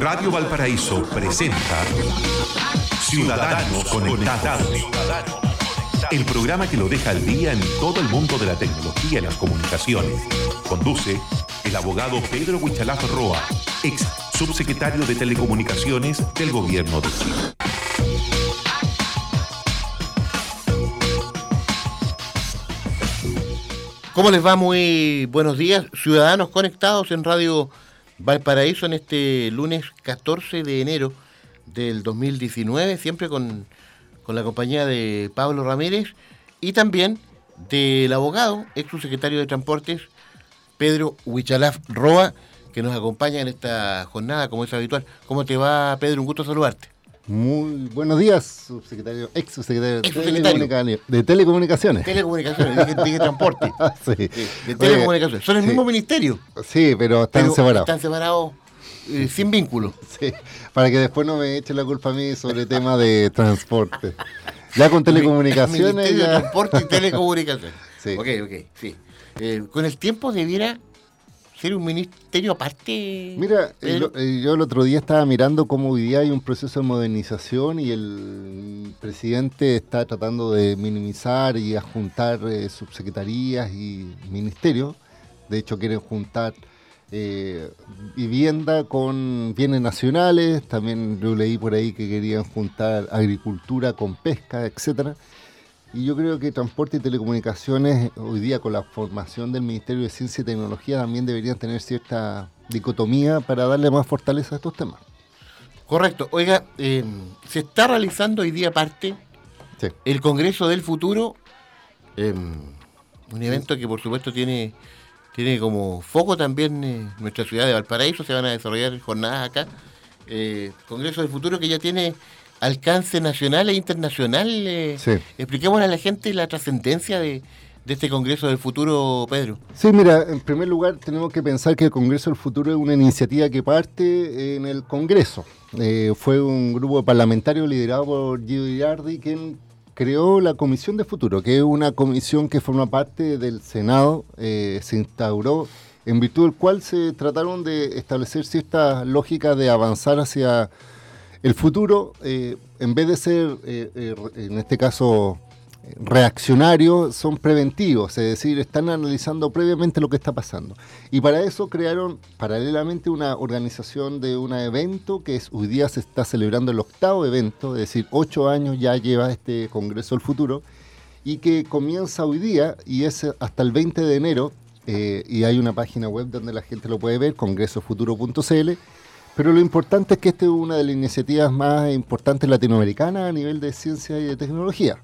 Radio Valparaíso presenta Ciudadanos Conectados. El programa que lo deja al día en todo el mundo de la tecnología y las comunicaciones. Conduce el abogado Pedro Huichalaf Roa, ex subsecretario de Telecomunicaciones del Gobierno de Chile. ¿Cómo les va? Muy buenos días, ciudadanos conectados en Radio Valparaíso en este lunes 14 de enero del 2019, siempre con, con la compañía de Pablo Ramírez y también del abogado, ex subsecretario de Transportes, Pedro Huichalaf Roa, que nos acompaña en esta jornada, como es habitual. ¿Cómo te va, Pedro? Un gusto saludarte. Muy buenos días, subsecretario, ex subsecretario de, Ex subsecretario. telecomunica- de Telecomunicaciones. Telecomunicaciones, dije, dije transporte. sí. Sí, de telecomunicaciones. Son el sí. mismo ministerio. Sí, pero están pero separados. Están separados eh, sin vínculo. Sí, para que después no me echen la culpa a mí sobre tema de transporte. Ya con telecomunicaciones. Ministerio de Transporte y Telecomunicaciones. Sí. Ok, ok, sí. Eh, con el tiempo debiera ser un ministerio aparte. Mira, yo el otro día estaba mirando cómo hoy día hay un proceso de modernización y el presidente está tratando de minimizar y adjuntar eh, subsecretarías y ministerios. De hecho, quieren juntar eh, vivienda con bienes nacionales. También yo leí por ahí que querían juntar agricultura con pesca, etcétera. Y yo creo que transporte y telecomunicaciones, hoy día con la formación del Ministerio de Ciencia y Tecnología, también deberían tener cierta dicotomía para darle más fortaleza a estos temas. Correcto. Oiga, eh, se está realizando hoy día parte Sí. el Congreso del Futuro, eh, un evento que por supuesto tiene, tiene como foco también eh, nuestra ciudad de Valparaíso, se van a desarrollar jornadas acá. Eh, Congreso del Futuro que ya tiene alcance nacional e internacional. eh, Sí. Expliquémosle a la gente la trascendencia de, de este Congreso del Futuro, Pedro. Sí, mira, en primer lugar tenemos que pensar que el Congreso del Futuro es una iniciativa que parte en el Congreso. Eh, fue un grupo parlamentario liderado por Gio Girardi quien creó la Comisión de Futuro, que es una comisión que forma parte del Senado, eh, se instauró en virtud del cual se trataron de establecer ciertas lógicas de avanzar hacia el futuro, eh, en vez de ser, eh, eh, en este caso, reaccionarios, son preventivos, es decir, están analizando previamente lo que está pasando. Y para eso crearon paralelamente una organización de un evento que es, hoy día se está celebrando el octavo evento, es decir, ocho años ya lleva este Congreso del Futuro, y que comienza hoy día y es hasta el 20 de enero, y hay una página web donde la gente lo puede ver, congresofuturo.cl, pero lo importante es que esta es una de las iniciativas más importantes latinoamericanas a nivel de ciencia y de tecnología.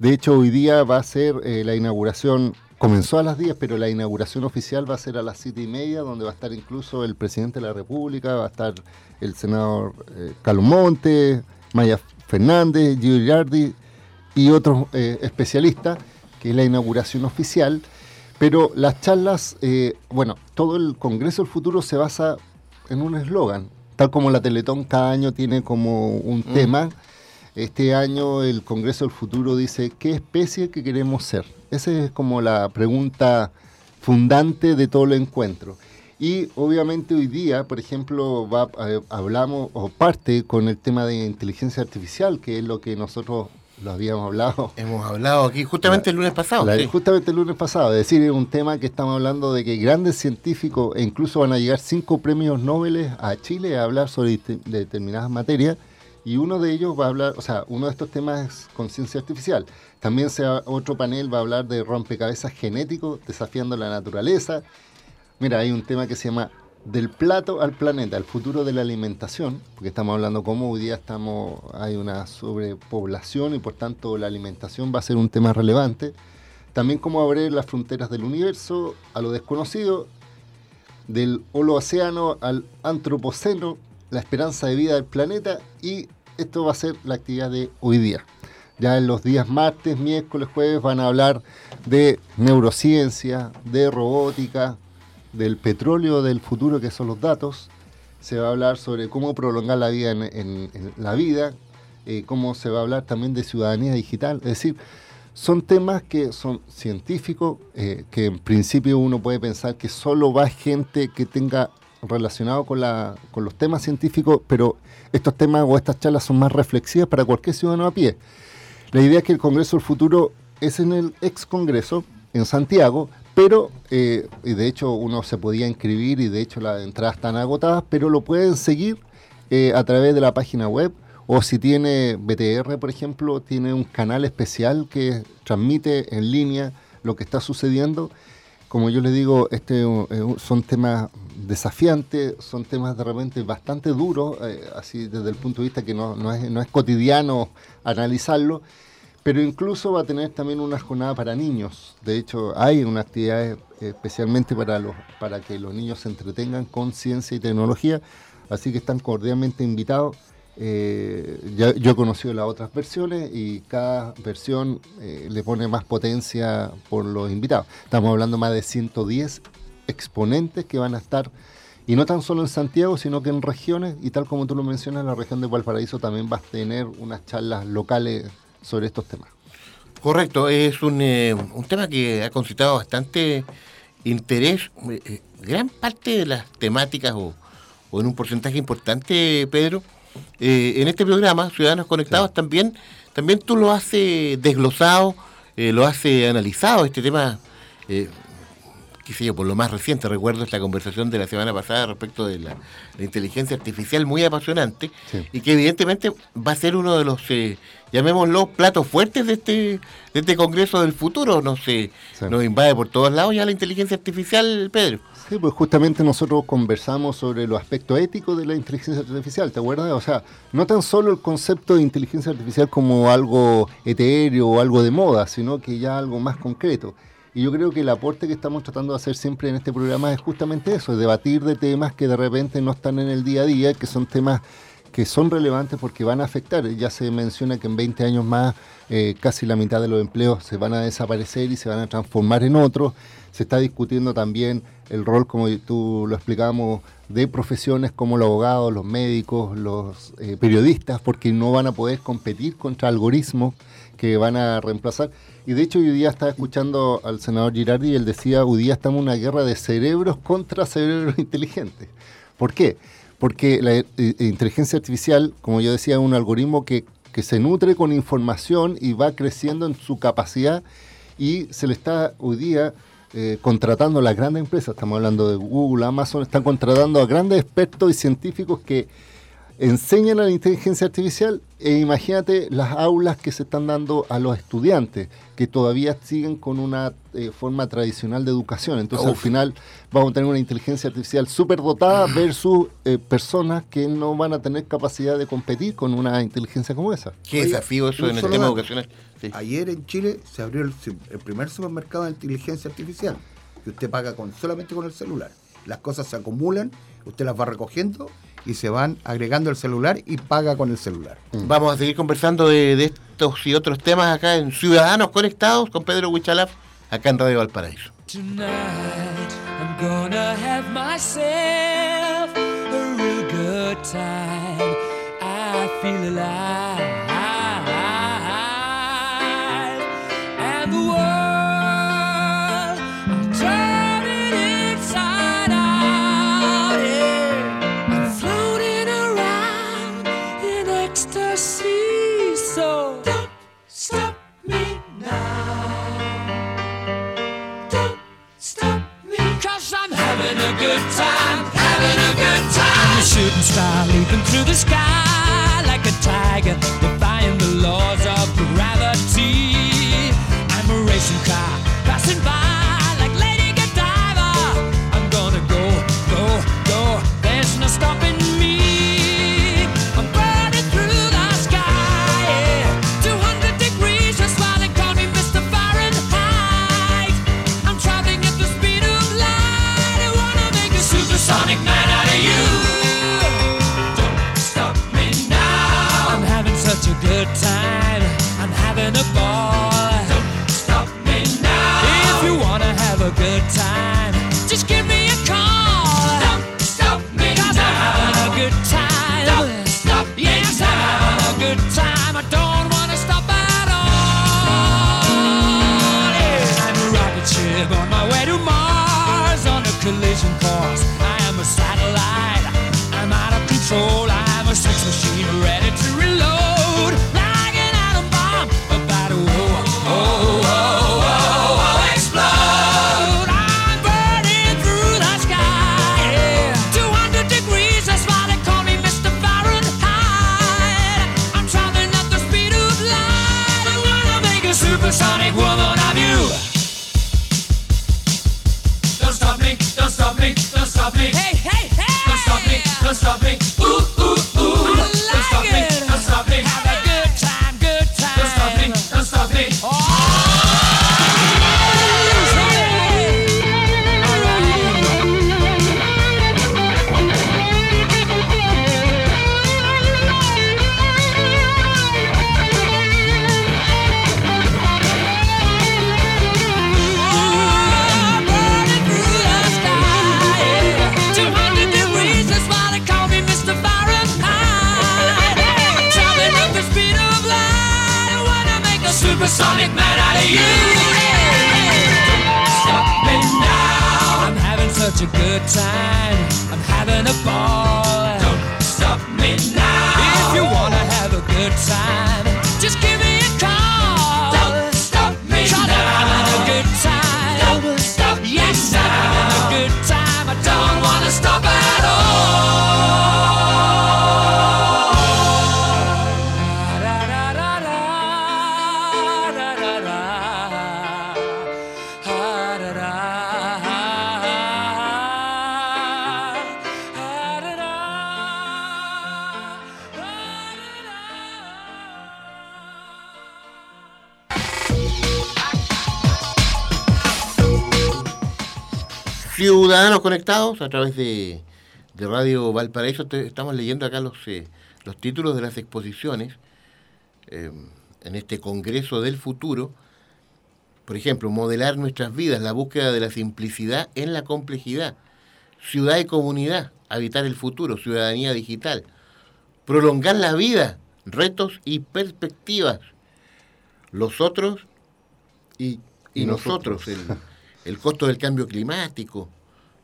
De hecho, hoy día va a ser eh, la inauguración, comenzó a las 10, pero la inauguración oficial va a ser a las 7 y media, donde va a estar incluso el presidente de la República, va a estar el senador eh, Carlos Monte, Maya Fernández, Gio Girardi y otros eh, especialistas, que es la inauguración oficial. Pero las charlas, eh, bueno, todo el Congreso del Futuro se basa en un eslogan, tal como la Teletón cada año tiene como un Mm. tema. Este año el Congreso del Futuro dice, ¿qué especie que queremos ser? Esa es como la pregunta fundante de todo el encuentro. Y obviamente hoy día, por ejemplo, va, eh, hablamos o parte con el tema de inteligencia artificial, que es lo que nosotros lo habíamos hablado Hemos hablado aquí justamente el lunes pasado. la- sí. Justamente el lunes pasado, es decir, es un tema que estamos hablando de que grandes científicos, e incluso van a llegar cinco premios Nobel a Chile a hablar sobre determinadas materias, y uno de ellos va a hablar, o sea, uno de estos temas es conciencia artificial. También se va- otro panel va a hablar de rompecabezas genéticos, desafiando la naturaleza. Mira, hay un tema que se llama del plato al planeta, el futuro de la alimentación, porque estamos hablando cómo hoy día estamos, hay una sobrepoblación y por tanto la alimentación va a ser un tema relevante. También cómo abrir las fronteras del universo a lo desconocido, del holoocéano al antropoceno, la esperanza de vida del planeta y esto va a ser la actividad de hoy día. Ya en los días martes, miércoles, jueves van a hablar de neurociencia, de robótica, del petróleo del futuro, que son los datos. Se va a hablar sobre cómo prolongar la vida en, la vida, eh, cómo se va a hablar también de ciudadanía digital. Es decir, son temas que son científicos, eh, que en principio uno puede pensar que solo va gente que tenga relacionado con, la, con los temas científicos, pero estos temas o estas charlas son más reflexivas para cualquier ciudadano a pie. La idea es que el Congreso del Futuro es en el ex Congreso, en Santiago, pero, eh, y de hecho uno se podía inscribir y de hecho las entradas están agotadas, pero lo pueden seguir eh, a través de la página web o si tiene BTR, por ejemplo, tiene un canal especial que transmite en línea lo que está sucediendo. Como yo les digo, este son temas desafiantes, son temas de repente bastante duros, eh, así desde el punto de vista que no, no, es, no es cotidiano analizarlo, pero incluso va a tener también una jornada para niños. De hecho, hay una actividad especialmente para, los, para que los niños se entretengan con ciencia y tecnología, así que están cordialmente invitados. Eh, yo he conocido las otras versiones y cada versión eh, le pone más potencia por los invitados. Estamos hablando más de 110 exponentes que van a estar, y no tan solo en Santiago, sino que en regiones, y tal como tú lo mencionas, la región de Valparaíso también va a tener unas charlas locales sobre estos temas. Correcto, es un, eh, un tema que ha concitado bastante interés. gran parte de las temáticas, o, o en un porcentaje importante, Pedro, eh, en este programa, Ciudadanos Conectados, también, también tú lo has desglosado, eh, lo has analizado, este tema, eh, qué sé yo, por lo más reciente, recuerdo esta conversación de la semana pasada respecto de la, inteligencia artificial muy apasionante y que evidentemente va a ser uno de los, llamémoslo, platos fuertes de este, de este Congreso del futuro, no sé, nos invade por todos lados ya la inteligencia artificial, Pedro. Sí, pues justamente nosotros conversamos sobre los aspectos éticos de la inteligencia artificial, ¿te acuerdas? O sea, no tan solo el concepto de inteligencia artificial como algo etéreo o algo de moda, sino que ya algo más concreto. Y yo creo que el aporte que estamos tratando de hacer siempre en este programa es justamente eso, debatir de temas que de repente no están en el día a día, que son temas que son relevantes porque van a afectar. Ya se menciona que en 20 años más eh, casi la mitad de los empleos se van a desaparecer y se van a transformar en otros. Se está discutiendo también el rol, como tú lo explicamos, de profesiones como los abogados, los médicos, los eh, periodistas, porque no van a poder competir contra algoritmos que van a reemplazar. Y de hecho hoy día estaba escuchando al senador Girardi y él decía, hoy día estamos en una guerra de cerebros contra cerebros inteligentes. ¿Por qué? Porque la eh, inteligencia artificial, como yo decía, es un algoritmo que, que se nutre con información y va creciendo en su capacidad y se le está hoy día eh, contratando a las grandes empresas, estamos hablando de Google, Amazon, están contratando a grandes expertos y científicos que enseñan a la inteligencia artificial e imagínate las aulas que se están dando a los estudiantes que todavía siguen con una eh, forma tradicional de educación. Entonces al final vamos a tener una inteligencia artificial súper dotada versus eh, personas que no van a tener capacidad de competir con una inteligencia como esa. Qué desafío eso en el tema educacional. Ayer en Chile se abrió el, el, primer supermercado de inteligencia artificial que usted paga con solamente con el celular. Las cosas se acumulan, usted las va recogiendo y se van agregando el celular y paga con el celular. Mm. Vamos a seguir conversando de, estos y otros temas acá en Ciudadanos Conectados con Pedro Huichalaf, acá en Radio Valparaíso. Shooting star leaping through the sky like a tiger, defying the laws of conectados a través de, de Radio Valparaíso. Te- estamos leyendo acá los, eh, los títulos de las exposiciones eh, en este Congreso del Futuro. Por ejemplo, modelar nuestras vidas, la búsqueda de la simplicidad en la complejidad. Ciudad y comunidad, habitar el futuro, ciudadanía digital. Prolongar la vida, retos y perspectivas. Los otros y, y Y nosotros, nosotros. el, el costo del cambio climático,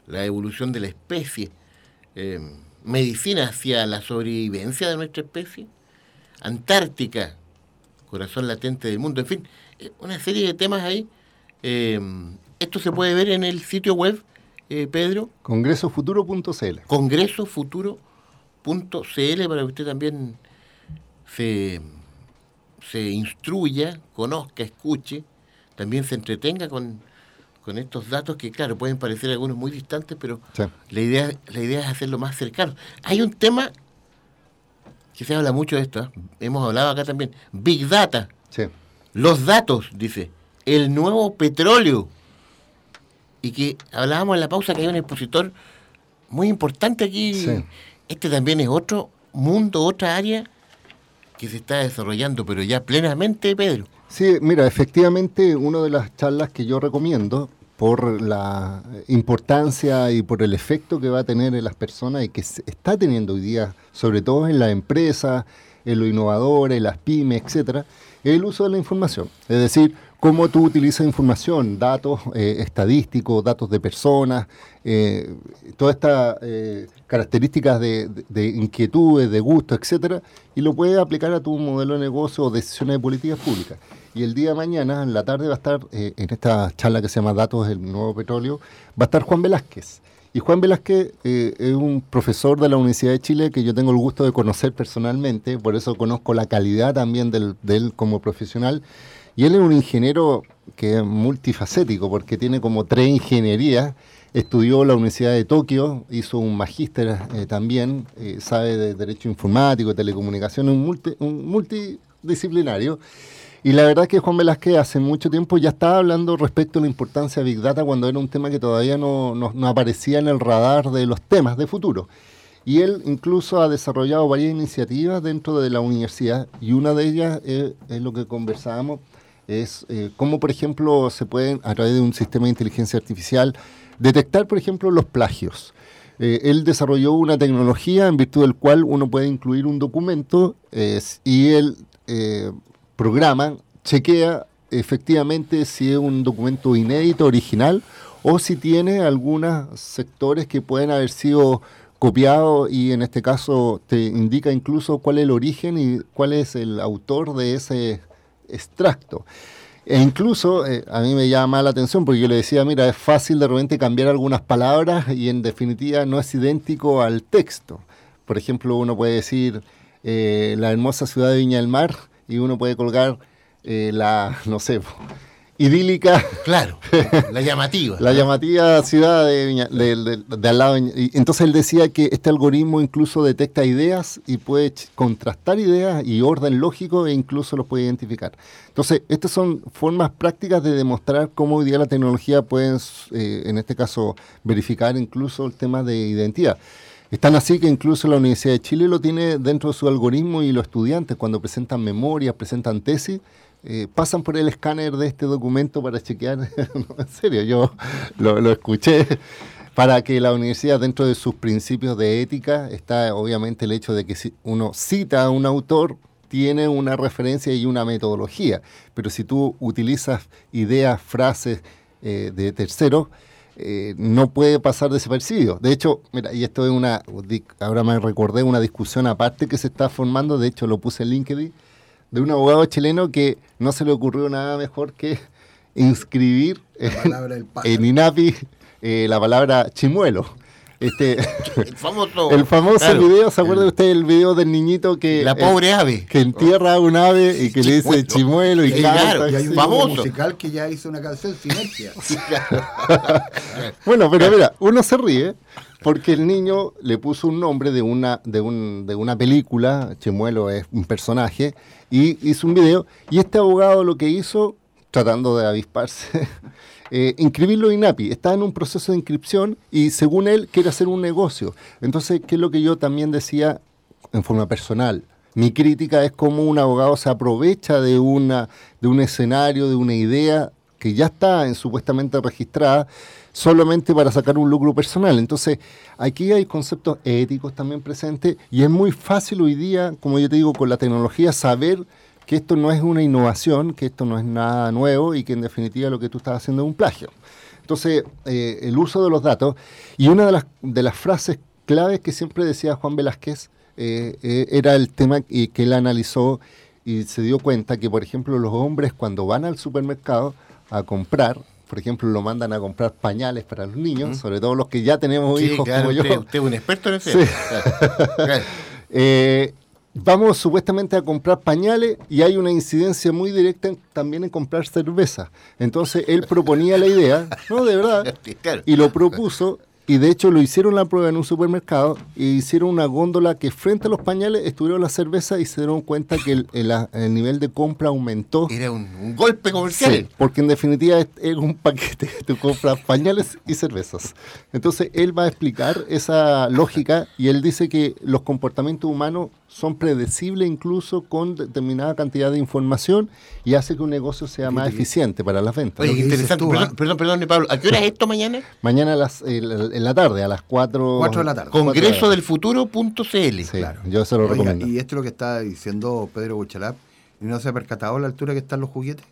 la evolución de la especie, eh, medicina hacia la sobrevivencia de nuestra especie, Antártica, corazón latente del mundo, en fin, eh, una serie de temas ahí. Eh, esto se puede ver en el sitio web, eh, Pedro, Congresofuturo.cl. congresofuturo.cl para que usted también se, se instruya, conozca, escuche, también se entretenga con, con estos datos que, claro, pueden parecer algunos muy distantes, pero Sí. la idea, la idea es hacerlo más cercano. Hay un tema que se habla mucho de esto, ¿eh? hemos hablado acá también, Big Data, Sí. los datos, dice, el nuevo petróleo. Y que hablábamos en la pausa que hay un expositor muy importante aquí. Sí. Este también es otro mundo, otra área que se está desarrollando, pero ya plenamente, Pedro. Sí, mira, efectivamente, una de las charlas que yo recomiendo por la importancia y por el efecto que va a tener en las personas y que se está teniendo hoy día, sobre todo en las empresas, en los innovadores, las pymes, etcétera, el uso de la información. Es decir, cómo tú utilizas información, datos eh, estadísticos, datos de personas, eh, todas estas eh, características de, de- de inquietudes, de gusto, etcétera, y lo puedes aplicar a tu modelo de negocio o decisiones de políticas públicas. Y el día de mañana, en la tarde, va a estar, en esta charla que se llama Datos del Nuevo Petróleo, va a estar Juan Velázquez. Y Juan Velázquez es un profesor de la Universidad de Chile que yo tengo el gusto de conocer personalmente, por eso conozco la calidad también de él como profesional. Y él es un ingeniero que es multifacético, porque tiene como tres ingenierías. Estudió la Universidad de Tokio, hizo un magíster eh, también, eh, sabe de Derecho Informático, Telecomunicaciones, un, multi- un multidisciplinario. Y la verdad es que Juan Velázquez hace mucho tiempo ya estaba hablando respecto a la importancia de Big Data cuando era un tema que todavía no, no- no aparecía en el radar de los temas de futuro. Y él incluso ha desarrollado varias iniciativas dentro de la universidad y una de ellas es, es lo que conversábamos, es eh, cómo, por ejemplo, se pueden, a través de un sistema de inteligencia artificial, detectar, por ejemplo, los plagios. Eh, él desarrolló una tecnología en virtud del cual uno puede incluir un documento y él eh, programa, chequea efectivamente si es un documento inédito, original, o si tiene algunos sectores que pueden haber sido copiado y en este caso te indica incluso cuál es el origen y cuál es el autor de ese extracto. E incluso eh, a mí me llama la atención porque yo le decía, mira, es fácil de repente cambiar algunas palabras y en definitiva no es idéntico al texto. Por ejemplo, uno puede decir eh, la hermosa ciudad de Viña del Mar y uno puede colgar eh, la, no sé, idílica Claro, la llamativa. la llamativa ciudad de, Viña- de, de- de al lado. y entonces él decía que este algoritmo incluso detecta ideas y puede contrastar ideas y orden lógico e incluso los puede identificar. Entonces, estas son formas prácticas de demostrar cómo hoy día la tecnología puede, eh, en este caso, verificar incluso el tema de identidad. Están así que incluso la Universidad de Chile lo tiene dentro de su algoritmo y los estudiantes cuando presentan memorias, presentan tesis, eh, pasan por el escáner de este documento para chequear, en serio, yo lo, escuché, para que la universidad dentro de sus principios de ética está obviamente el hecho de que si uno cita a un autor, tiene una referencia y una metodología, pero si tú utilizas ideas, frases eh, de terceros, eh, no puede pasar desapercibido. De hecho, mira, y esto es una, ahora me recordé una discusión aparte que se está formando, de hecho lo puse en LinkedIn, de un abogado chileno que no se le ocurrió nada mejor que inscribir La en, INAPI eh, la palabra chimuelo. Este, El famoso. el famoso claro, video, ¿se acuerda el- usted del video del niñito que... La eh, pobre ave. que entierra a un ave y que le dice chimuelo y canta. claro, Y hay un famoso. musical que ya hizo una canción, Sinergia. Bueno, pero mira, uno se ríe porque el niño le puso un nombre de una, de un, de una película, Chimuelo es un personaje, y hizo un video, y este abogado lo que hizo, tratando de avisparse, eh, inscribirlo en INAPI, está en un proceso de inscripción y según él quiere hacer un negocio. Entonces, ¿qué es lo que yo también decía en forma personal? Mi crítica es cómo un abogado se aprovecha de, una, de un escenario, de una idea que ya está en, supuestamente registrada solamente para sacar un lucro personal. Entonces, aquí hay conceptos éticos también presentes y es muy fácil hoy día, como yo te digo, con la tecnología, saber que esto no es una innovación, que esto no es nada nuevo y que en definitiva lo que tú estás haciendo es un plagio. Entonces, eh, el uso de los datos y una de las, de las frases claves que siempre decía Juan Velázquez eh, eh, era el tema que él analizó y se dio cuenta que, por ejemplo, los hombres cuando van al supermercado a comprar, por ejemplo, lo mandan a comprar pañales para los niños, sobre todo los que ya tenemos Sí, hijos claro, como yo. usted, es un experto en eso. Sí. Claro, claro. Eh, vamos supuestamente a comprar pañales y hay una incidencia muy directa en- también en comprar cerveza. Entonces él proponía la idea, no, de verdad, y lo propuso. Y de hecho lo hicieron la prueba en un supermercado y hicieron una góndola que frente a los pañales estuvieron la cerveza y se dieron cuenta que el, el- el nivel de compra aumentó. Era un, un golpe comercial. Sí, porque en definitiva es, es un paquete que tú compras pañales y cervezas. Entonces él va a explicar esa lógica y él dice que los comportamientos humanos son predecibles incluso con determinada cantidad de información y hace que un negocio sea más eficiente para las ventas. Oye, qué interesante. tú, perdón, ¿ah? perdón, perdón, Pablo. ¿A qué hora es esto mañana? Mañana a las, en, la- en la tarde, a las 4, Cuatro de la tarde. Congreso del futuro.cl. Sí, Claro. yo se lo Oiga, recomiendo. y esto es lo que está diciendo Pedro Buchalap, ¿y no se ha percatado a la altura que están los juguetes?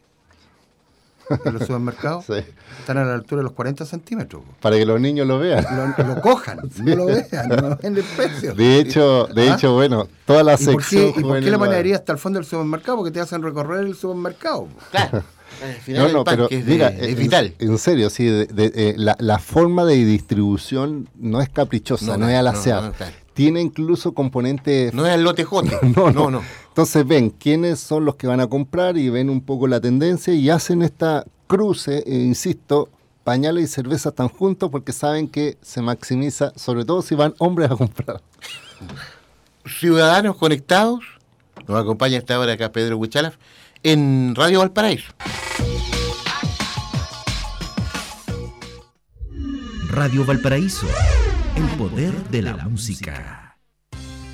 En los supermercados. Sí, Están a la altura de los 40 centímetros. para que los niños lo vean. Lo, lo cojan, no lo vean, no ven el precio. De hecho, de ¿Ah? hecho, bueno, toda la ¿Y por, qué, sección... y por qué la panadería está al fondo del supermercado? Porque te hacen recorrer el supermercado. Claro. Al final No, el no, pero es, de- mira, es en- vital. En, serio, sí, de- de- eh, la, la forma de distribución no es caprichosa, No, no, no, es al no, claro. Tiene incluso componentes... No es el lote J. no, no, no. Entonces ven quiénes son los que van a comprar y ven un poco la tendencia y hacen esta cruce, e insisto, pañales y cerveza están juntos porque saben que se maximiza, sobre todo si van hombres a comprar. Ciudadanos conectados. Nos acompaña esta hora acá Pedro Huichalaf en Radio Valparaíso. Radio Valparaíso, el poder de la música.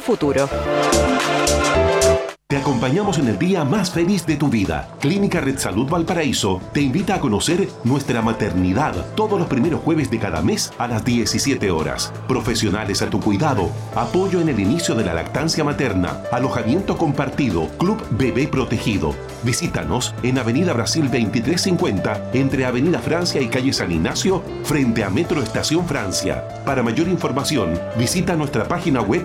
futuro. Te acompañamos en el día más feliz de tu vida. Clínica Red Salud Valparaíso te invita a conocer nuestra maternidad todos los primeros jueves de cada mes a las 17 horas. Profesionales a tu cuidado, apoyo en el inicio de la lactancia materna, alojamiento compartido, Club Bebé Protegido. Visítanos en Avenida Brasil 2350 entre Avenida Francia y Calle San Ignacio frente a Metro Estación Francia. Para mayor información, visita nuestra página web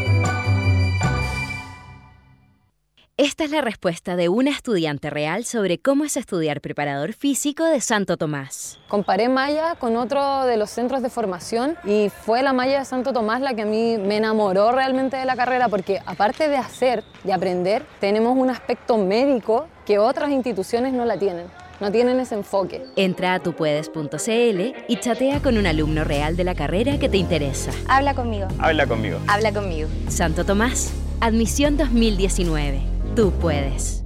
Esta es la respuesta de una estudiante real sobre cómo es estudiar preparador físico de Santo Tomás. Comparé Maya con otro de los centros de formación y fue la Maya de Santo Tomás la que a mí me enamoró realmente de la carrera porque aparte de hacer y aprender, tenemos un aspecto médico que otras instituciones no la tienen. No tienen ese enfoque. Entra a tupuedes.cl y chatea con un alumno real de la carrera que te interesa. Habla conmigo. Habla conmigo. Habla conmigo. Santo Tomás, admisión 2019. Tú puedes.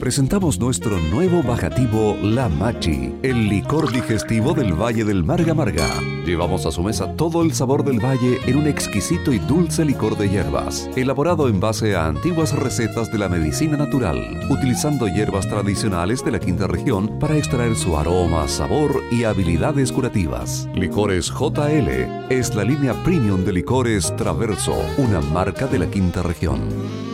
Presentamos nuestro nuevo bajativo La Machi, el licor digestivo del Valle del Marga Marga. Llevamos a su mesa todo el sabor del valle en un exquisito y dulce licor de hierbas, elaborado en base a antiguas recetas de la medicina natural, utilizando hierbas tradicionales de la quinta región para extraer su aroma, sabor y habilidades curativas. Licores JL es la línea premium de licores Traverso, una marca de la quinta región.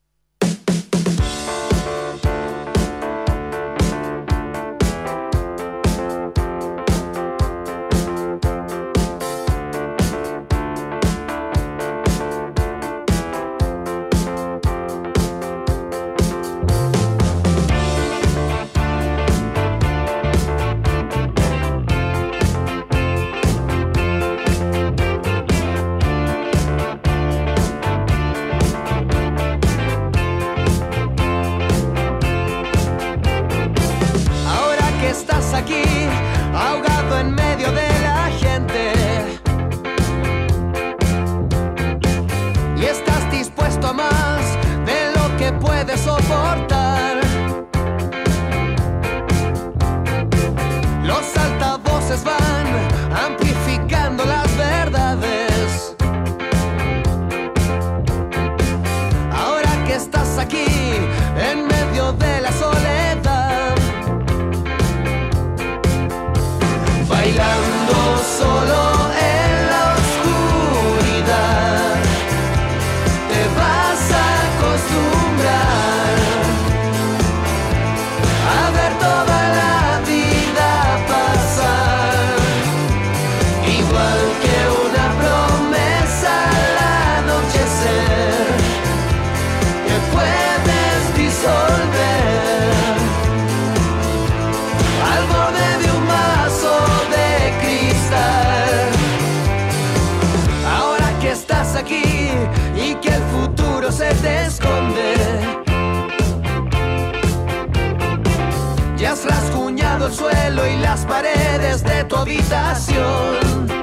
Paredes de tu habitación.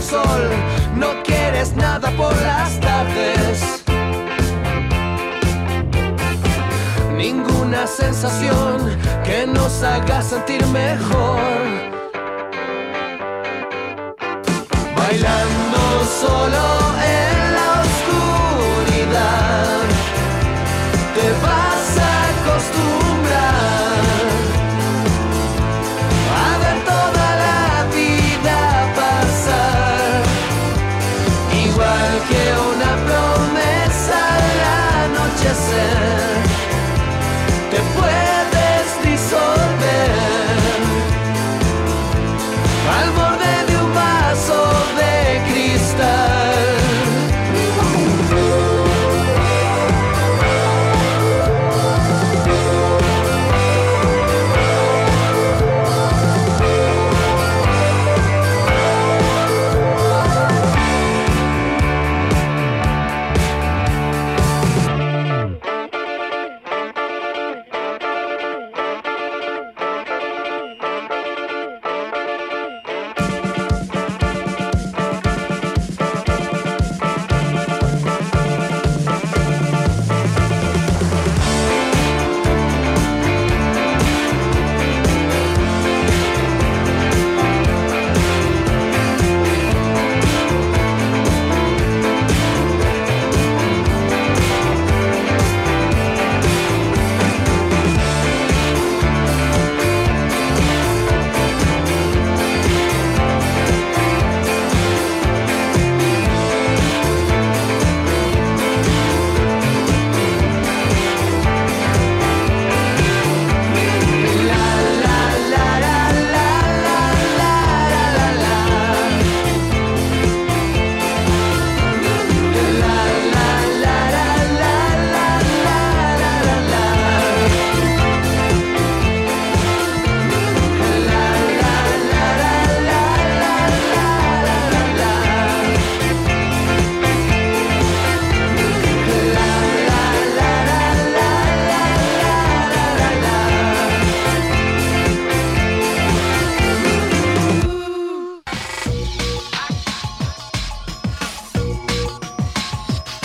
sol, no quieres nada por las tardes. Ninguna sensación que nos haga sentir mejor. Bailando solo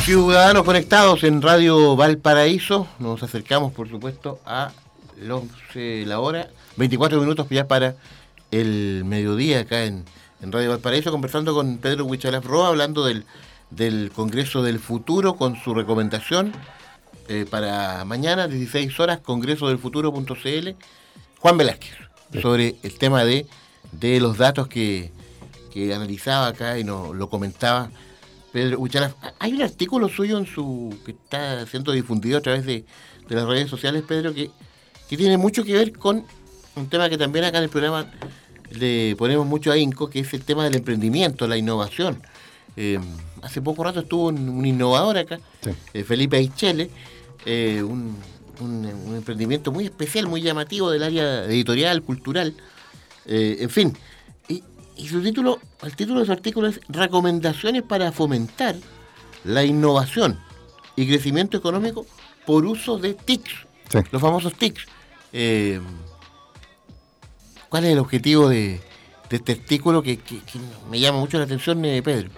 Ciudadanos conectados en Radio Valparaíso, nos acercamos por supuesto a los, eh, la hora, 24 minutos ya para el mediodía acá en, en Radio Valparaíso, conversando con Pedro Huichalaf Roa, hablando del, del Congreso del Futuro con su recomendación eh, para mañana, 16 horas, congresodelfuturo.cl, Juan Velázquez, sobre el tema de, de los datos que, que analizaba acá y nos lo comentaba Pedro Huichalaf. Hay un artículo suyo en su que está siendo difundido a través de, de las redes sociales, Pedro, que, que tiene mucho que ver con un tema que también acá en el programa le ponemos mucho ahínco, que es el tema del emprendimiento, la innovación. Eh, hace poco rato estuvo un, un innovador acá, eh, Felipe Aichele, eh, un, un- un emprendimiento muy especial, muy llamativo del área editorial, cultural, en fin. Y, su título, el título de su artículo es Recomendaciones para fomentar la innovación y crecimiento económico por uso de TICs, Sí. los famosos TICs. Eh, ¿Cuál es el objetivo de, de este artículo que, que- que me llama mucho la atención, eh, Pedro?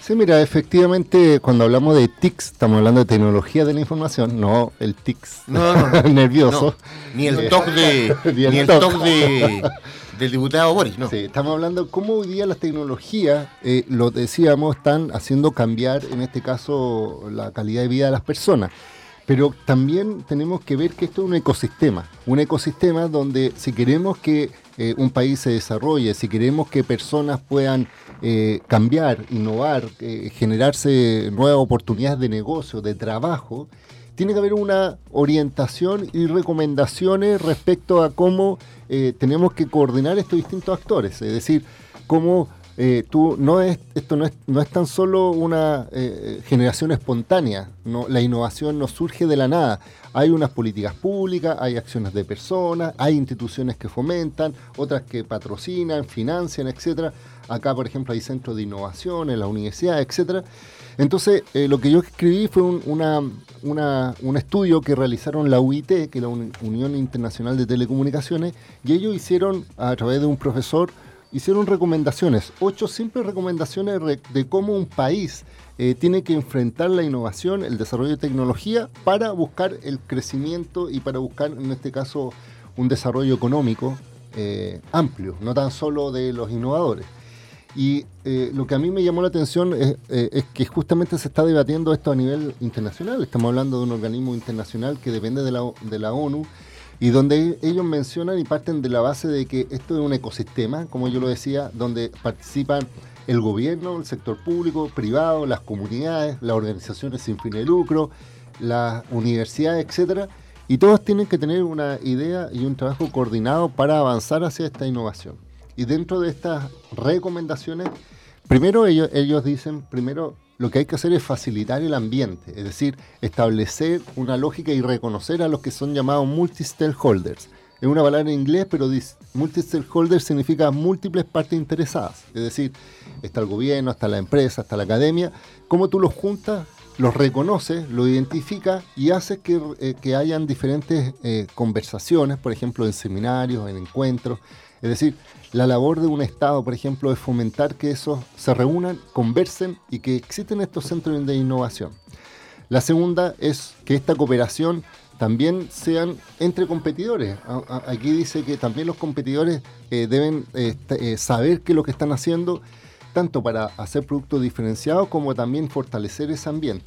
Sí, mira, efectivamente, cuando hablamos de TICs, estamos hablando de tecnología de la información, no el TICs No, no, no. nervioso. Ni el Eh, TOC de, ni el ni el TOC. TOC de, del diputado Boris, ¿no? Sí, estamos hablando cómo hoy día las tecnologías, eh, lo decíamos, están haciendo cambiar, en este caso, la calidad de vida de las personas. Pero también tenemos que ver que esto es un ecosistema, un ecosistema donde si queremos que eh, un país se desarrolle, si queremos que personas puedan eh, cambiar, innovar, generarse nuevas oportunidades de negocio, de trabajo, tiene que haber una orientación y recomendaciones respecto a cómo eh, tenemos que coordinar estos distintos actores. Es decir, cómo eh, tú no es, esto no es, no es tan solo una eh, generación espontánea, la innovación no surge de la nada. Hay unas políticas públicas, hay acciones de personas, hay instituciones que fomentan, otras que patrocinan, financian, etcétera. Acá, por ejemplo, hay centros de innovación en la universidad, etcétera. Entonces, eh, lo que yo escribí fue un, un estudio que realizaron la UIT, que es la Uni- Unión Internacional de Telecomunicaciones, y ellos hicieron, a través de un profesor, hicieron recomendaciones, ocho simples recomendaciones re- de cómo un país eh, tiene que enfrentar la innovación, el desarrollo de tecnología para buscar el crecimiento y para buscar, en este caso, un desarrollo económico eh, amplio, no tan solo de los innovadores. Y eh, lo que a mí me llamó la atención es, eh, es que justamente se está debatiendo esto a nivel internacional. Estamos hablando de un organismo internacional que depende de la, de la ONU y donde ellos mencionan y parten de la base de que esto es un ecosistema, como yo lo decía, donde participan el gobierno, el sector público, privado, las comunidades, las organizaciones sin fin de lucro, las universidades, etcétera, y todos tienen que tener una idea y un trabajo coordinado para avanzar hacia esta innovación. Y dentro de estas recomendaciones, primero ellos, ellos dicen, primero lo que hay que hacer es facilitar el ambiente, es decir, establecer una lógica y reconocer a los que son llamados multi-stakeholders. Es una palabra en inglés, pero multi-stakeholders significa múltiples partes interesadas. Es decir, está el gobierno, está la empresa, está la academia. ¿Cómo tú los juntas, los reconoces, los identificas y haces que, eh, que hayan diferentes eh, conversaciones, por ejemplo, en seminarios, en encuentros? Es decir, la labor de un Estado, por ejemplo, es fomentar que esos se reúnan, conversen y que existen estos centros de innovación. La segunda es que esta cooperación también sean entre competidores. Aquí dice que también los competidores eh, deben eh, eh, saber qué es lo que están haciendo, tanto para hacer productos diferenciados como también fortalecer ese ambiente.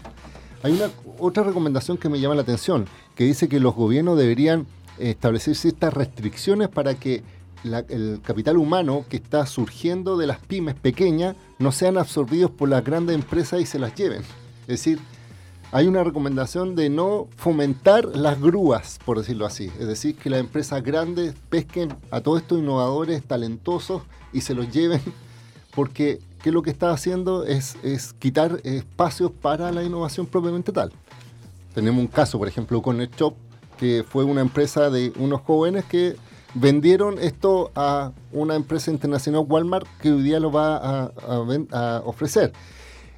Hay una otra recomendación que me llama la atención, que dice que los gobiernos deberían establecer ciertas restricciones para que el capital humano que está surgiendo de las pymes pequeñas no sean absorbidos por las grandes empresas y se las lleven. Es decir, hay una recomendación de no fomentar las grúas, por decirlo así. Es decir, que las empresas grandes pesquen a todos estos innovadores talentosos y se los lleven, porque ¿qué es lo que está haciendo? Es, es quitar espacios para la innovación propiamente tal. Tenemos un caso, por ejemplo, con el Shop, que fue una empresa de unos jóvenes que vendieron esto a una empresa internacional Walmart que hoy día lo va a, a ven- a ofrecer.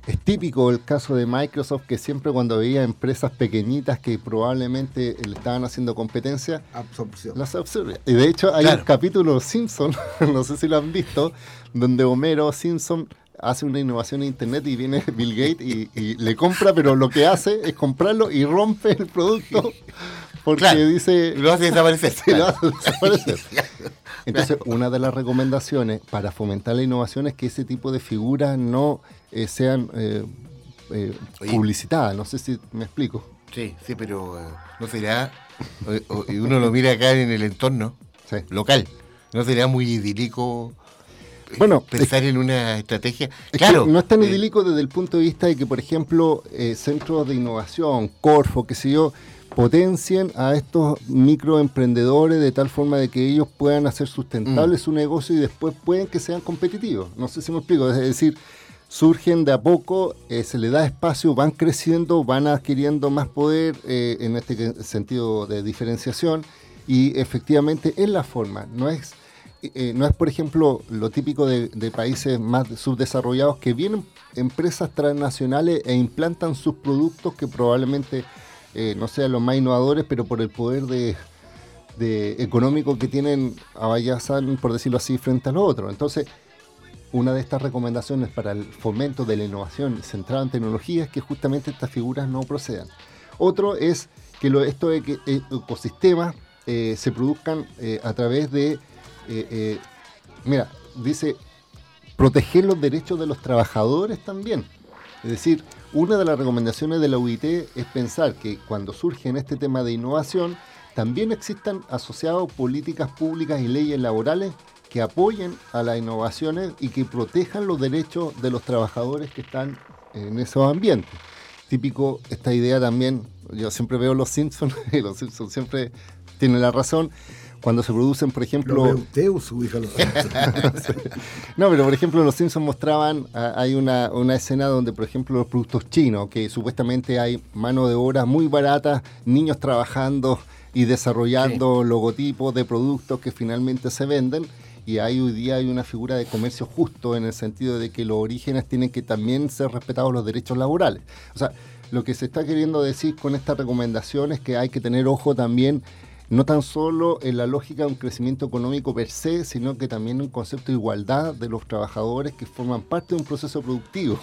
Es típico el caso de Microsoft que siempre cuando veía empresas pequeñitas que probablemente le estaban haciendo competencia, absorción. las absorbe. Y de hecho hay Claro. un capítulo de Simpson, no sé si lo han visto, donde Homero Simpson hace una innovación en internet y viene Bill Gates y, y le compra, pero lo que hace es comprarlo y rompe el producto porque Claro, dice... lo hace desaparecer. Sí, lo hace desaparecer. Entonces, una de las recomendaciones para fomentar la innovación es que ese tipo de figuras no eh, sean eh, eh, publicitadas. No sé si me explico. Sí, sí, pero no será. y uno lo mira acá en el entorno local. ¿No sería muy idílico Bueno, pensar en una estrategia? Es claro. no es tan idílico desde el punto de vista de que, por ejemplo, centros de innovación, Corfo, qué sé yo, potencien a estos microemprendedores de tal forma de que ellos puedan hacer sustentable Mm. su negocio y después pueden que sean competitivos. No sé si me explico. Es decir, surgen de a poco, eh, se les da espacio, van creciendo, van adquiriendo más poder eh, en este sentido de diferenciación y efectivamente es la forma, no es eh, no es, por ejemplo, lo típico de, de países más subdesarrollados que vienen empresas transnacionales e implantan sus productos que probablemente eh, no sean los más innovadores, pero por el poder de, económico que tienen, avasallan, por decirlo así, frente a los otros. Entonces, una de estas recomendaciones para el fomento de la innovación centrada en tecnología es que justamente estas figuras no procedan. Otro es que lo, estos eque- e- ecosistemas eh, se produzcan eh, a través de, eh, eh, mira, dice, proteger los derechos de los trabajadores también. Es decir, una de las recomendaciones de la UIT es pensar que cuando surge en este tema de innovación, también existan asociados políticas públicas y leyes laborales que apoyen a las innovaciones y que protejan los derechos de los trabajadores que están en esos ambientes. Típico esta idea también, yo siempre veo los Simpsons, y los Simpsons siempre tienen la razón, cuando se producen, por ejemplo... ¿Lo ve usted o su hija los Sí. No, pero por ejemplo los Simpsons mostraban, hay una, una escena donde por ejemplo los productos chinos, que supuestamente hay mano de obra muy barata, niños trabajando y desarrollando logotipos de productos que finalmente se venden. Y hay hoy día hay una figura de comercio justo en el sentido de que los orígenes tienen que también ser respetados los derechos laborales. O sea, lo que se está queriendo decir con esta recomendación es que hay que tener ojo también no tan solo en la lógica de un crecimiento económico per se, sino que también un concepto de igualdad de los trabajadores que forman parte de un proceso productivo.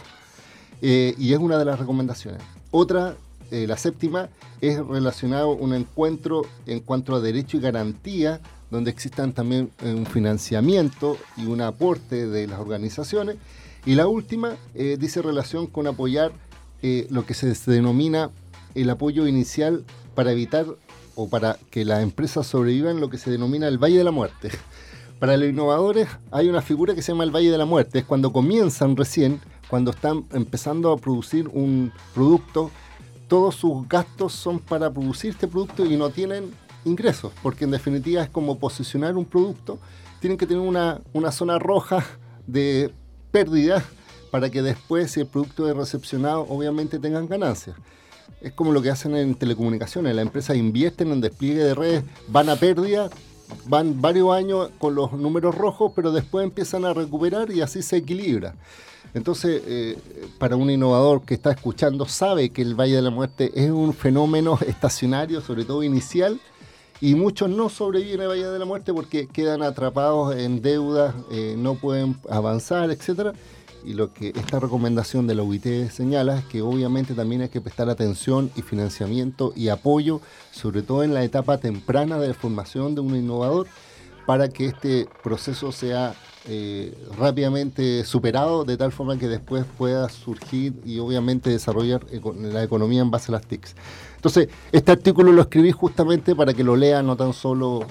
Eh, y es una de las recomendaciones. Otra, eh, la séptima, es relacionado a un encuentro en cuanto a derecho y garantía, donde existan también eh, un financiamiento y un aporte de las organizaciones. Y la última dice relación con apoyar lo que se denomina el apoyo inicial para evitar o para que las empresas sobrevivan lo que se denomina el Valle de la Muerte. Para los innovadores hay una figura que se llama el Valle de la Muerte, es cuando comienzan recién, cuando están empezando a producir un producto, todos sus gastos son para producir este producto y no tienen ingresos, porque en definitiva es como posicionar un producto, tienen que tener una, una zona roja de pérdida para que después, el producto es recepcionado, obviamente tengan ganancias. Es como lo que hacen en telecomunicaciones, las empresas invierten en despliegue de redes, van a pérdida, van varios años con los números rojos, pero después empiezan a recuperar y así se equilibra. Entonces, eh, para un innovador que está escuchando, sabe que el Valle de la Muerte es un fenómeno estacionario, sobre todo inicial, y muchos no sobreviven al Valle de la Muerte porque quedan atrapados en deudas, eh, no pueden avanzar, etcétera. Y lo que esta recomendación de la UIT señala es que obviamente también hay que prestar atención y financiamiento y apoyo, sobre todo en la etapa temprana de la formación de un innovador, para que este proceso sea eh, rápidamente superado de tal forma que después pueda surgir y obviamente desarrollar la economía en base a las TICs. Entonces, este artículo lo escribí justamente para que lo lea no tan solo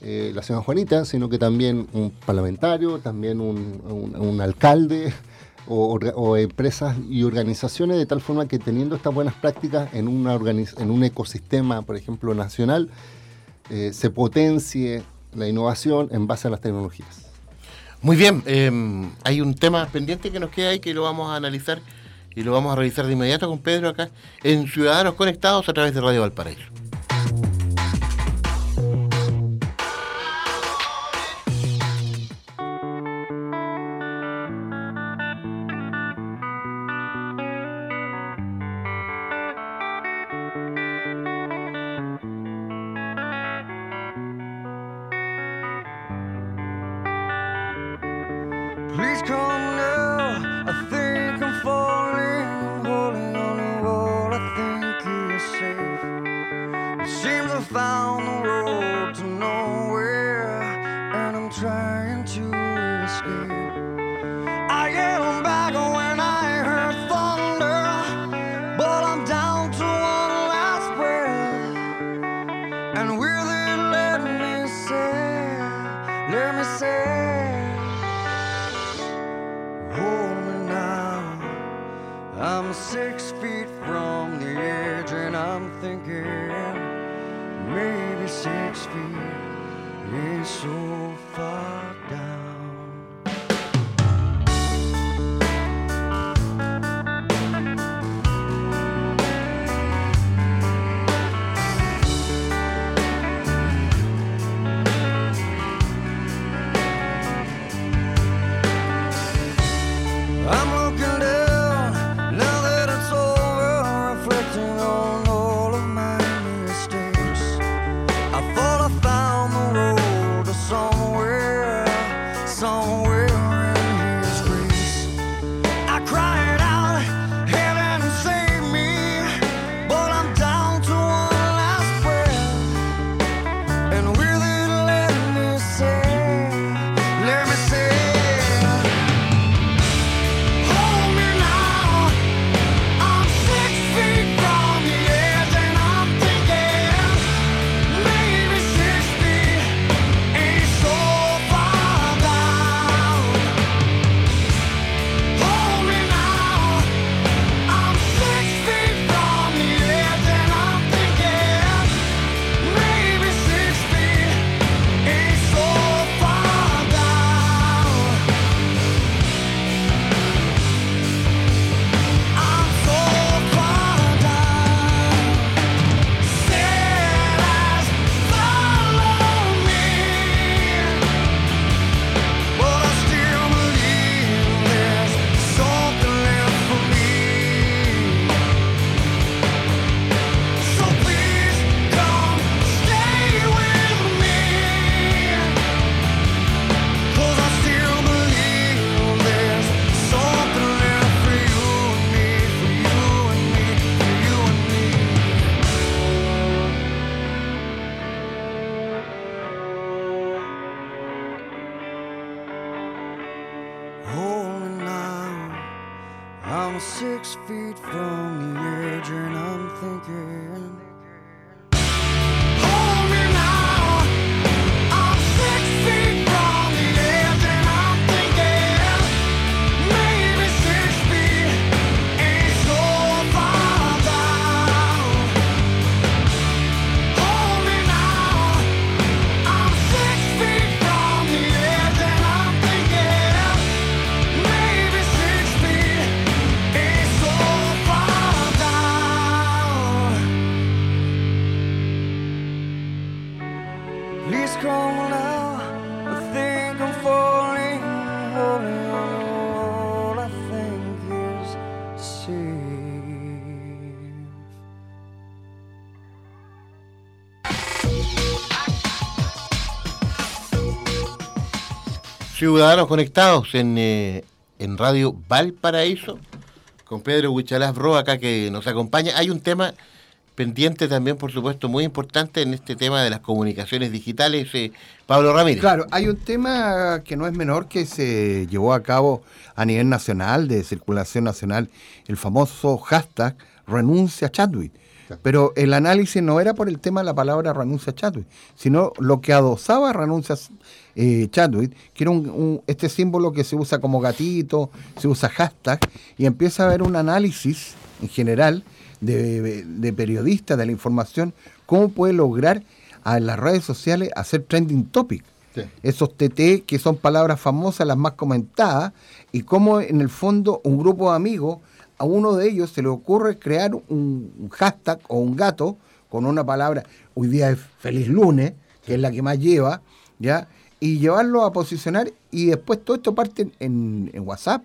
eh, la señora Juanita, sino que también un parlamentario, también un, alcalde o, empresas y organizaciones, de tal forma que teniendo estas buenas prácticas en, una en un ecosistema, por ejemplo, nacional, eh, se potencie la innovación en base a las tecnologías. Muy bien, eh, hay un tema pendiente que nos queda ahí que lo vamos a analizar y lo vamos a revisar de inmediato con Pedro acá en Ciudadanos Conectados a través de Radio Valparaíso. Maybe six feet is so far down. Ciudadanos conectados en, eh, en Radio Valparaíso, con Pedro Huichalás Bro acá que nos acompaña. Hay un tema pendiente también, por supuesto, muy importante en este tema de las comunicaciones digitales. eh, Pablo Ramírez. Claro, hay un tema que no es menor que se llevó a cabo a nivel nacional, de circulación nacional, el famoso hashtag renuncia Chadwick. Pero el análisis no era por el tema de la palabra renuncia Chadwick, sino lo que adosaba renuncia eh, Chadwick, que era un- un- este símbolo que se usa como gatito, se usa hashtag, y empieza a haber un análisis en general de, de periodistas de la información, cómo puede lograr a las redes sociales hacer trending topic. Esos TT que son palabras famosas, las más comentadas, y cómo en el fondo un grupo de amigos, a uno de ellos se le ocurre crear un, un hashtag o un gato con una palabra, hoy día es feliz lunes, que es la que más lleva, ¿ya? Y llevarlo a posicionar y después todo esto parte en, en WhatsApp.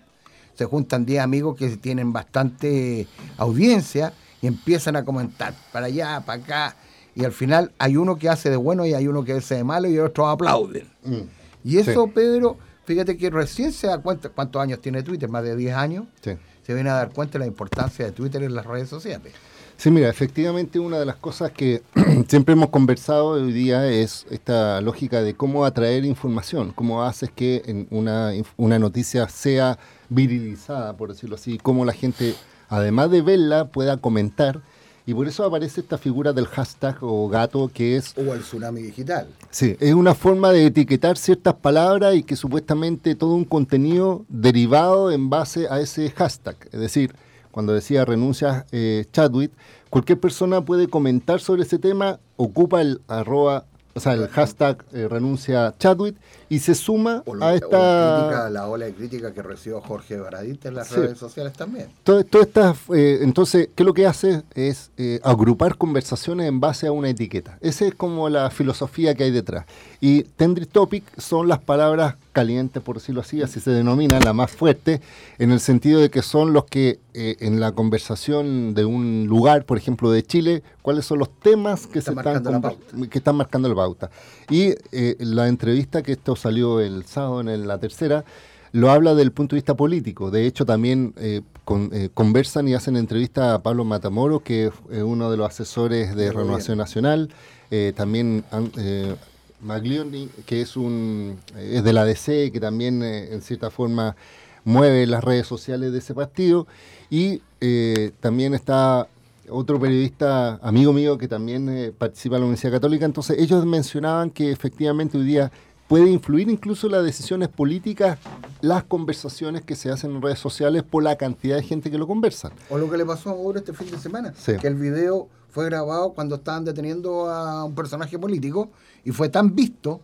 Se juntan 10 amigos que tienen bastante audiencia y empiezan a comentar para allá, para acá. Y al final hay uno que hace de bueno y hay uno que hace de malo y otros aplauden. Y eso, Pedro, fíjate que recién se da cuenta, ¿cuántos años tiene Twitter? Más de 10 años. Sí. Se viene a dar cuenta de la importancia de Twitter en las redes sociales. Sí, mira, efectivamente una de las cosas que siempre hemos conversado hoy día es esta lógica de cómo atraer información, cómo haces que en una, una noticia sea virilizada, por decirlo así, cómo la gente, además de verla, pueda comentar. Y por eso aparece esta figura del hashtag o gato que es O el tsunami digital. Sí, es una forma de etiquetar ciertas palabras y que supuestamente todo un contenido derivado en base a ese hashtag. Es decir, cuando decía renuncia eh, Chadwick, cualquier persona puede comentar sobre ese tema, ocupa el arroba, o sea, el hashtag eh, renuncia Chadwick y se suma O, lo- a o la, esta... crítica, la ola de crítica que recibió Jorge Baradita en las Sí. redes sociales también. Todo, todo esta, eh, entonces, ¿qué lo que hace es eh, agrupar conversaciones en base a una etiqueta? Esa es como la filosofía que hay detrás. Y Tendry Topic son las palabras calientes, por decirlo así, así se denomina, la más fuerte, en el sentido de que son los que eh, en la conversación de un lugar, por ejemplo, de Chile, cuáles son los temas que, se están que están marcando la pauta. Y eh, la entrevista que esto salió el sábado en la tercera, lo habla desde el punto de vista político. De hecho, también eh, con- eh, conversan y hacen entrevista a Pablo Matamoros, que es eh, uno de los asesores de Del Renovación Nacional. Eh, también eh, Maglioni, que es un es de la DC, que también en cierta forma mueve las redes sociales de ese partido. Y eh, también está otro periodista, amigo mío, que también eh, participa en la Universidad Católica. Entonces, ellos mencionaban que efectivamente hoy día puede influir incluso las decisiones políticas, las conversaciones que se hacen en redes sociales por la cantidad de gente que lo conversa. O lo que le pasó a Maduro este fin de semana, Sí. que el video fue grabado cuando estaban deteniendo a un personaje político y fue tan visto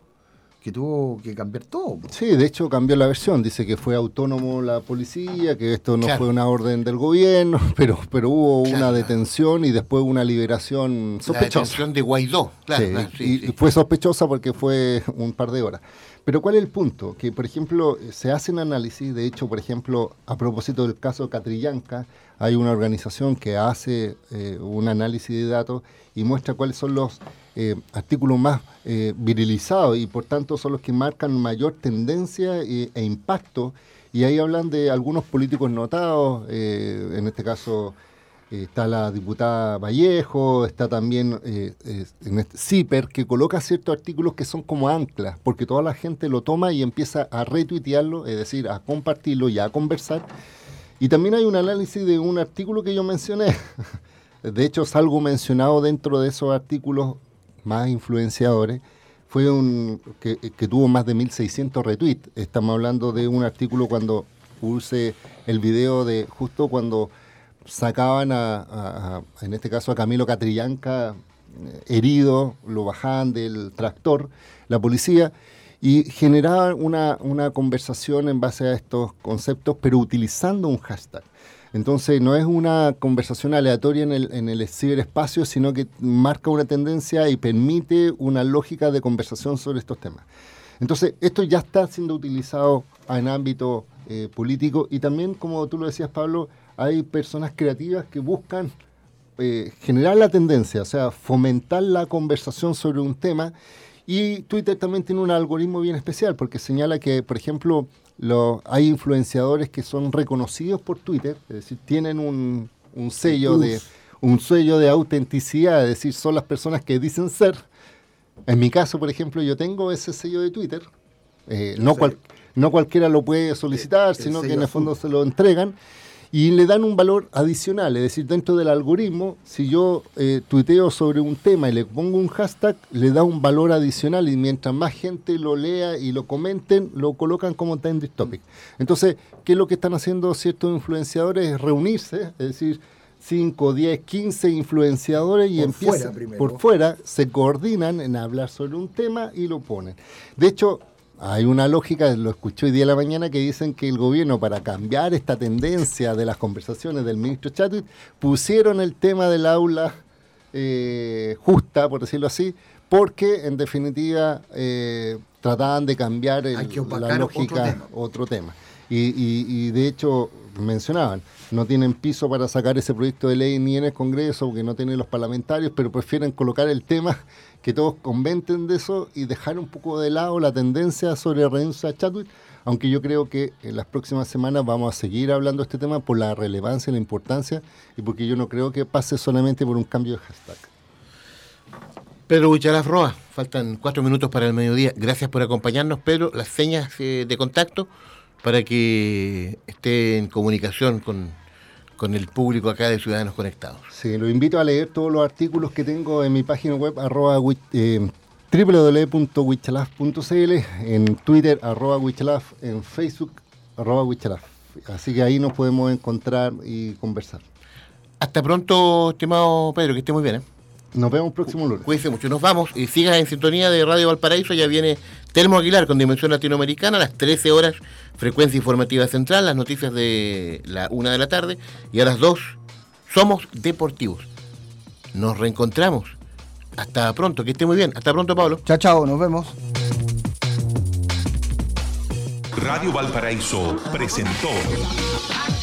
que tuvo que cambiar todo. Sí, de hecho cambió la versión, dice que fue autónomo la policía, que esto no Claro. fue una orden del gobierno, pero, pero hubo una detención y después una liberación La sospechosa. detención de Guaidó. Claro, Sí, claro, sí, y, sí. y fue sospechosa porque fue un par de horas. Pero ¿cuál es el punto? Que, por ejemplo, se hacen análisis, de hecho, por ejemplo, a propósito del caso Catrillanca, hay una organización que hace eh, un análisis de datos y muestra cuáles son los eh, artículos más eh, virilizados y por tanto son los que marcan mayor tendencia e, impacto. Y ahí hablan de algunos políticos notados, en este caso eh, está la diputada Vallejo, está también eh, en este, que coloca ciertos artículos que son como anclas, porque toda la gente lo toma y empieza a retuitearlo, es decir, a compartirlo y a conversar. Y también hay un análisis de un artículo que yo mencioné. De hecho, es algo mencionado dentro de esos artículos más influenciadores. Fue un que, que tuvo más de 1.600 retweets. Estamos hablando de un artículo cuando puse el video de justo cuando sacaban a, en este caso a Camilo Catrillanca eh, herido, lo bajaban del tractor, la policía, y generaban una, una conversación en base a estos conceptos, pero utilizando un hashtag. Entonces no es una conversación aleatoria en el, en el ciberespacio, sino que marca una tendencia y permite una lógica de conversación sobre estos temas. Entonces, esto ya está siendo utilizado en ámbito eh, político y también, como tú lo decías, Pablo, hay personas creativas que buscan eh, generar la tendencia, o sea, fomentar la conversación sobre un tema. Y Twitter también tiene un algoritmo bien especial porque señala que, por ejemplo, lo- hay influenciadores que son reconocidos por Twitter, es decir, tienen un, un sello de un sello de autenticidad, es decir, son las personas que dicen ser. En mi caso, por ejemplo, yo tengo ese sello de Twitter. Eh, no, cual- no cualquiera lo puede solicitar, sino que en el fondo se lo entregan y le dan un valor adicional. Es decir, dentro del algoritmo, si yo eh, tuiteo sobre un tema y le pongo un hashtag, le da un valor adicional y mientras más gente lo lea y lo comenten, lo colocan como trending topic. Entonces, ¿qué es lo que están haciendo ciertos influenciadores? Es reunirse, es decir, 5, 10, 15 influenciadores y Por empiezan fuera por fuera, se coordinan en hablar sobre un tema y lo ponen. De hecho, hay una lógica, lo escuché hoy día a la mañana, que dicen que el gobierno, para cambiar esta tendencia de las conversaciones del ministro Chatwin, pusieron el tema del aula eh, justa, por decirlo así, porque en definitiva eh, trataban de cambiar el- la opacar otro lógica, tema. otro tema. Y, y- y de hecho mencionaban, no tienen piso para sacar ese proyecto de ley ni en el Congreso, porque no tienen los parlamentarios, pero prefieren colocar el tema que todos conventen de eso y dejar un poco de lado la tendencia sobre renuncia a Chatwin, aunque yo creo que en las próximas semanas vamos a seguir hablando de este tema por la relevancia y la importancia y porque yo no creo que pase solamente por un cambio de hashtag. Pedro Huichalaf Roa, faltan cuatro minutos para el mediodía. Gracias por acompañarnos, Pedro. Las señas eh, de contacto para que esté en comunicación con, con el público acá de Ciudadanos Conectados. Sí, lo invito a leer todos los artículos que tengo en mi página web arroba, eh, www.wichalaf.cl, en Twitter arroba wichalaf, en Facebook arroba wichalaf. Así que ahí nos podemos encontrar y conversar. Hasta pronto, estimado Pedro, que esté muy bien. ¿eh? Nos vemos próximo lunes. Cuídense mucho. Nos vamos y sigan en sintonía de Radio Valparaíso. Ya viene Telmo Aguilar con Dimensión Latinoamericana a las 13 horas, frecuencia informativa central, las noticias de la 1 de la tarde. Y a las 2, Somos Deportivos. Nos reencontramos. Hasta pronto, que esté muy bien. Hasta pronto, Pablo. Chao, chao, nos vemos. Radio Valparaíso presentó